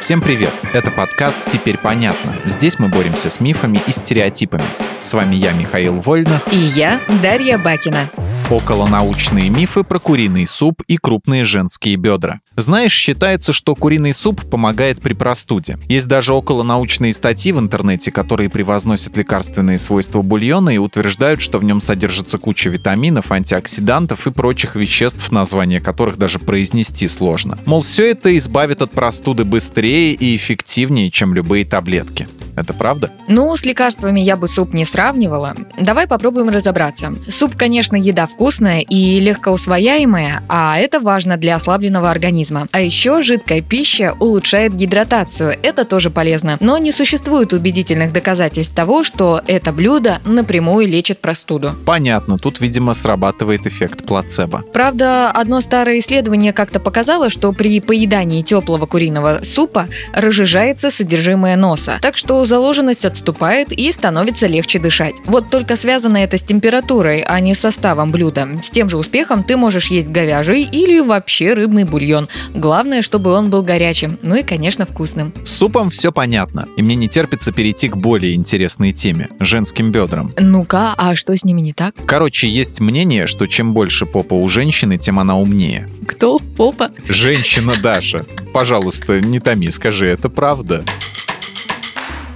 Всем привет! Это подкаст «Теперь понятно». Здесь мы боремся с мифами и стереотипами. С вами я, Михаил Вольных. И я, Дарья Бакина. Околонаучные мифы про куриный суп и крупные женские бедра. Знаешь, считается, что куриный суп помогает при простуде. Есть даже околонаучные статьи в интернете, которые превозносят лекарственные свойства бульона и утверждают, что в нем содержится куча витаминов, антиоксидантов и прочих веществ, названия которых даже произнести сложно. Мол, все это избавит от простуды быстрее и эффективнее, чем любые таблетки. Это правда? Ну, с лекарствами я бы суп не сравнивала. Давай попробуем разобраться. Суп, конечно, еда вкусная и легкоусвояемая, а это важно для ослабленного организма. А еще жидкая пища улучшает гидратацию. Это тоже полезно. Но не существует убедительных доказательств того, что это блюдо напрямую лечит простуду. Понятно, тут, видимо, срабатывает эффект плацебо. Правда, одно старое исследование как-то показало, что при поедании теплого куриного супа разжижается содержимое носа. Так что заложенность отступает и становится легче дышать. Вот только связано это с температурой, а не с составом блюда. С тем же успехом ты можешь есть говяжий или вообще рыбный бульон. Главное, чтобы он был горячим, ну и, конечно, вкусным. С супом все понятно, и мне не терпится перейти к более интересной теме – женским бедрам. Ну-ка, а что с ними не так? Короче, есть мнение, что чем больше попа у женщины, тем она умнее. Кто? Попа? Женщина Даша. Пожалуйста, не томи, скажи, это правда?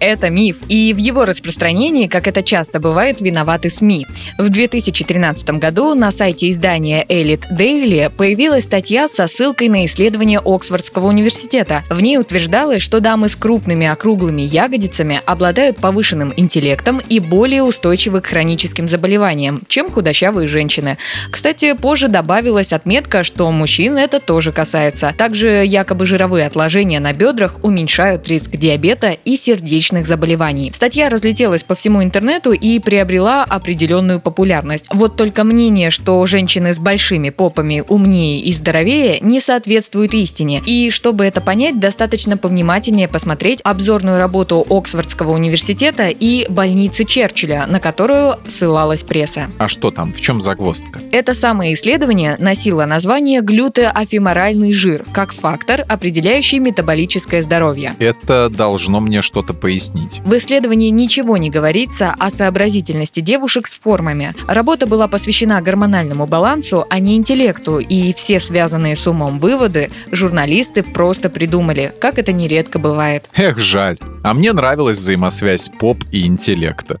Это миф, и в его распространении, как это часто бывает, виноваты СМИ. В 2013 году на сайте издания Elite Daily появилась статья со ссылкой на исследование Оксфордского университета. В ней утверждалось, что дамы с крупными округлыми ягодицами обладают повышенным интеллектом и более устойчивы к хроническим заболеваниям, чем худощавые женщины. Кстати, позже добавилась отметка, что мужчин это тоже касается. Также якобы жировые отложения на бедрах уменьшают риск диабета и сердечных сердечных заболеваний. Статья разлетелась по всему интернету и приобрела определенную популярность. Вот только мнение, что женщины с большими попами умнее и здоровее, не соответствует истине. И чтобы это понять, достаточно повнимательнее посмотреть обзорную работу Оксфордского университета и больницы Черчилля, на которую ссылалась пресса. А что там? В чем загвоздка? Это самое исследование носило название глютеофеморальный жир как фактор, определяющий метаболическое здоровье. Это должно мне что-то пояснить пояснить. В исследовании ничего не говорится о сообразительности девушек с формами. Работа была посвящена гормональному балансу, а не интеллекту, и все связанные с умом выводы журналисты просто придумали, как это нередко бывает. Эх, жаль. А мне нравилась взаимосвязь поп и интеллекта.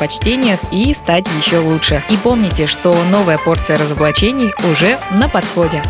предпочтениях и стать еще лучше. И помните, что новая порция разоблачений уже на подходе.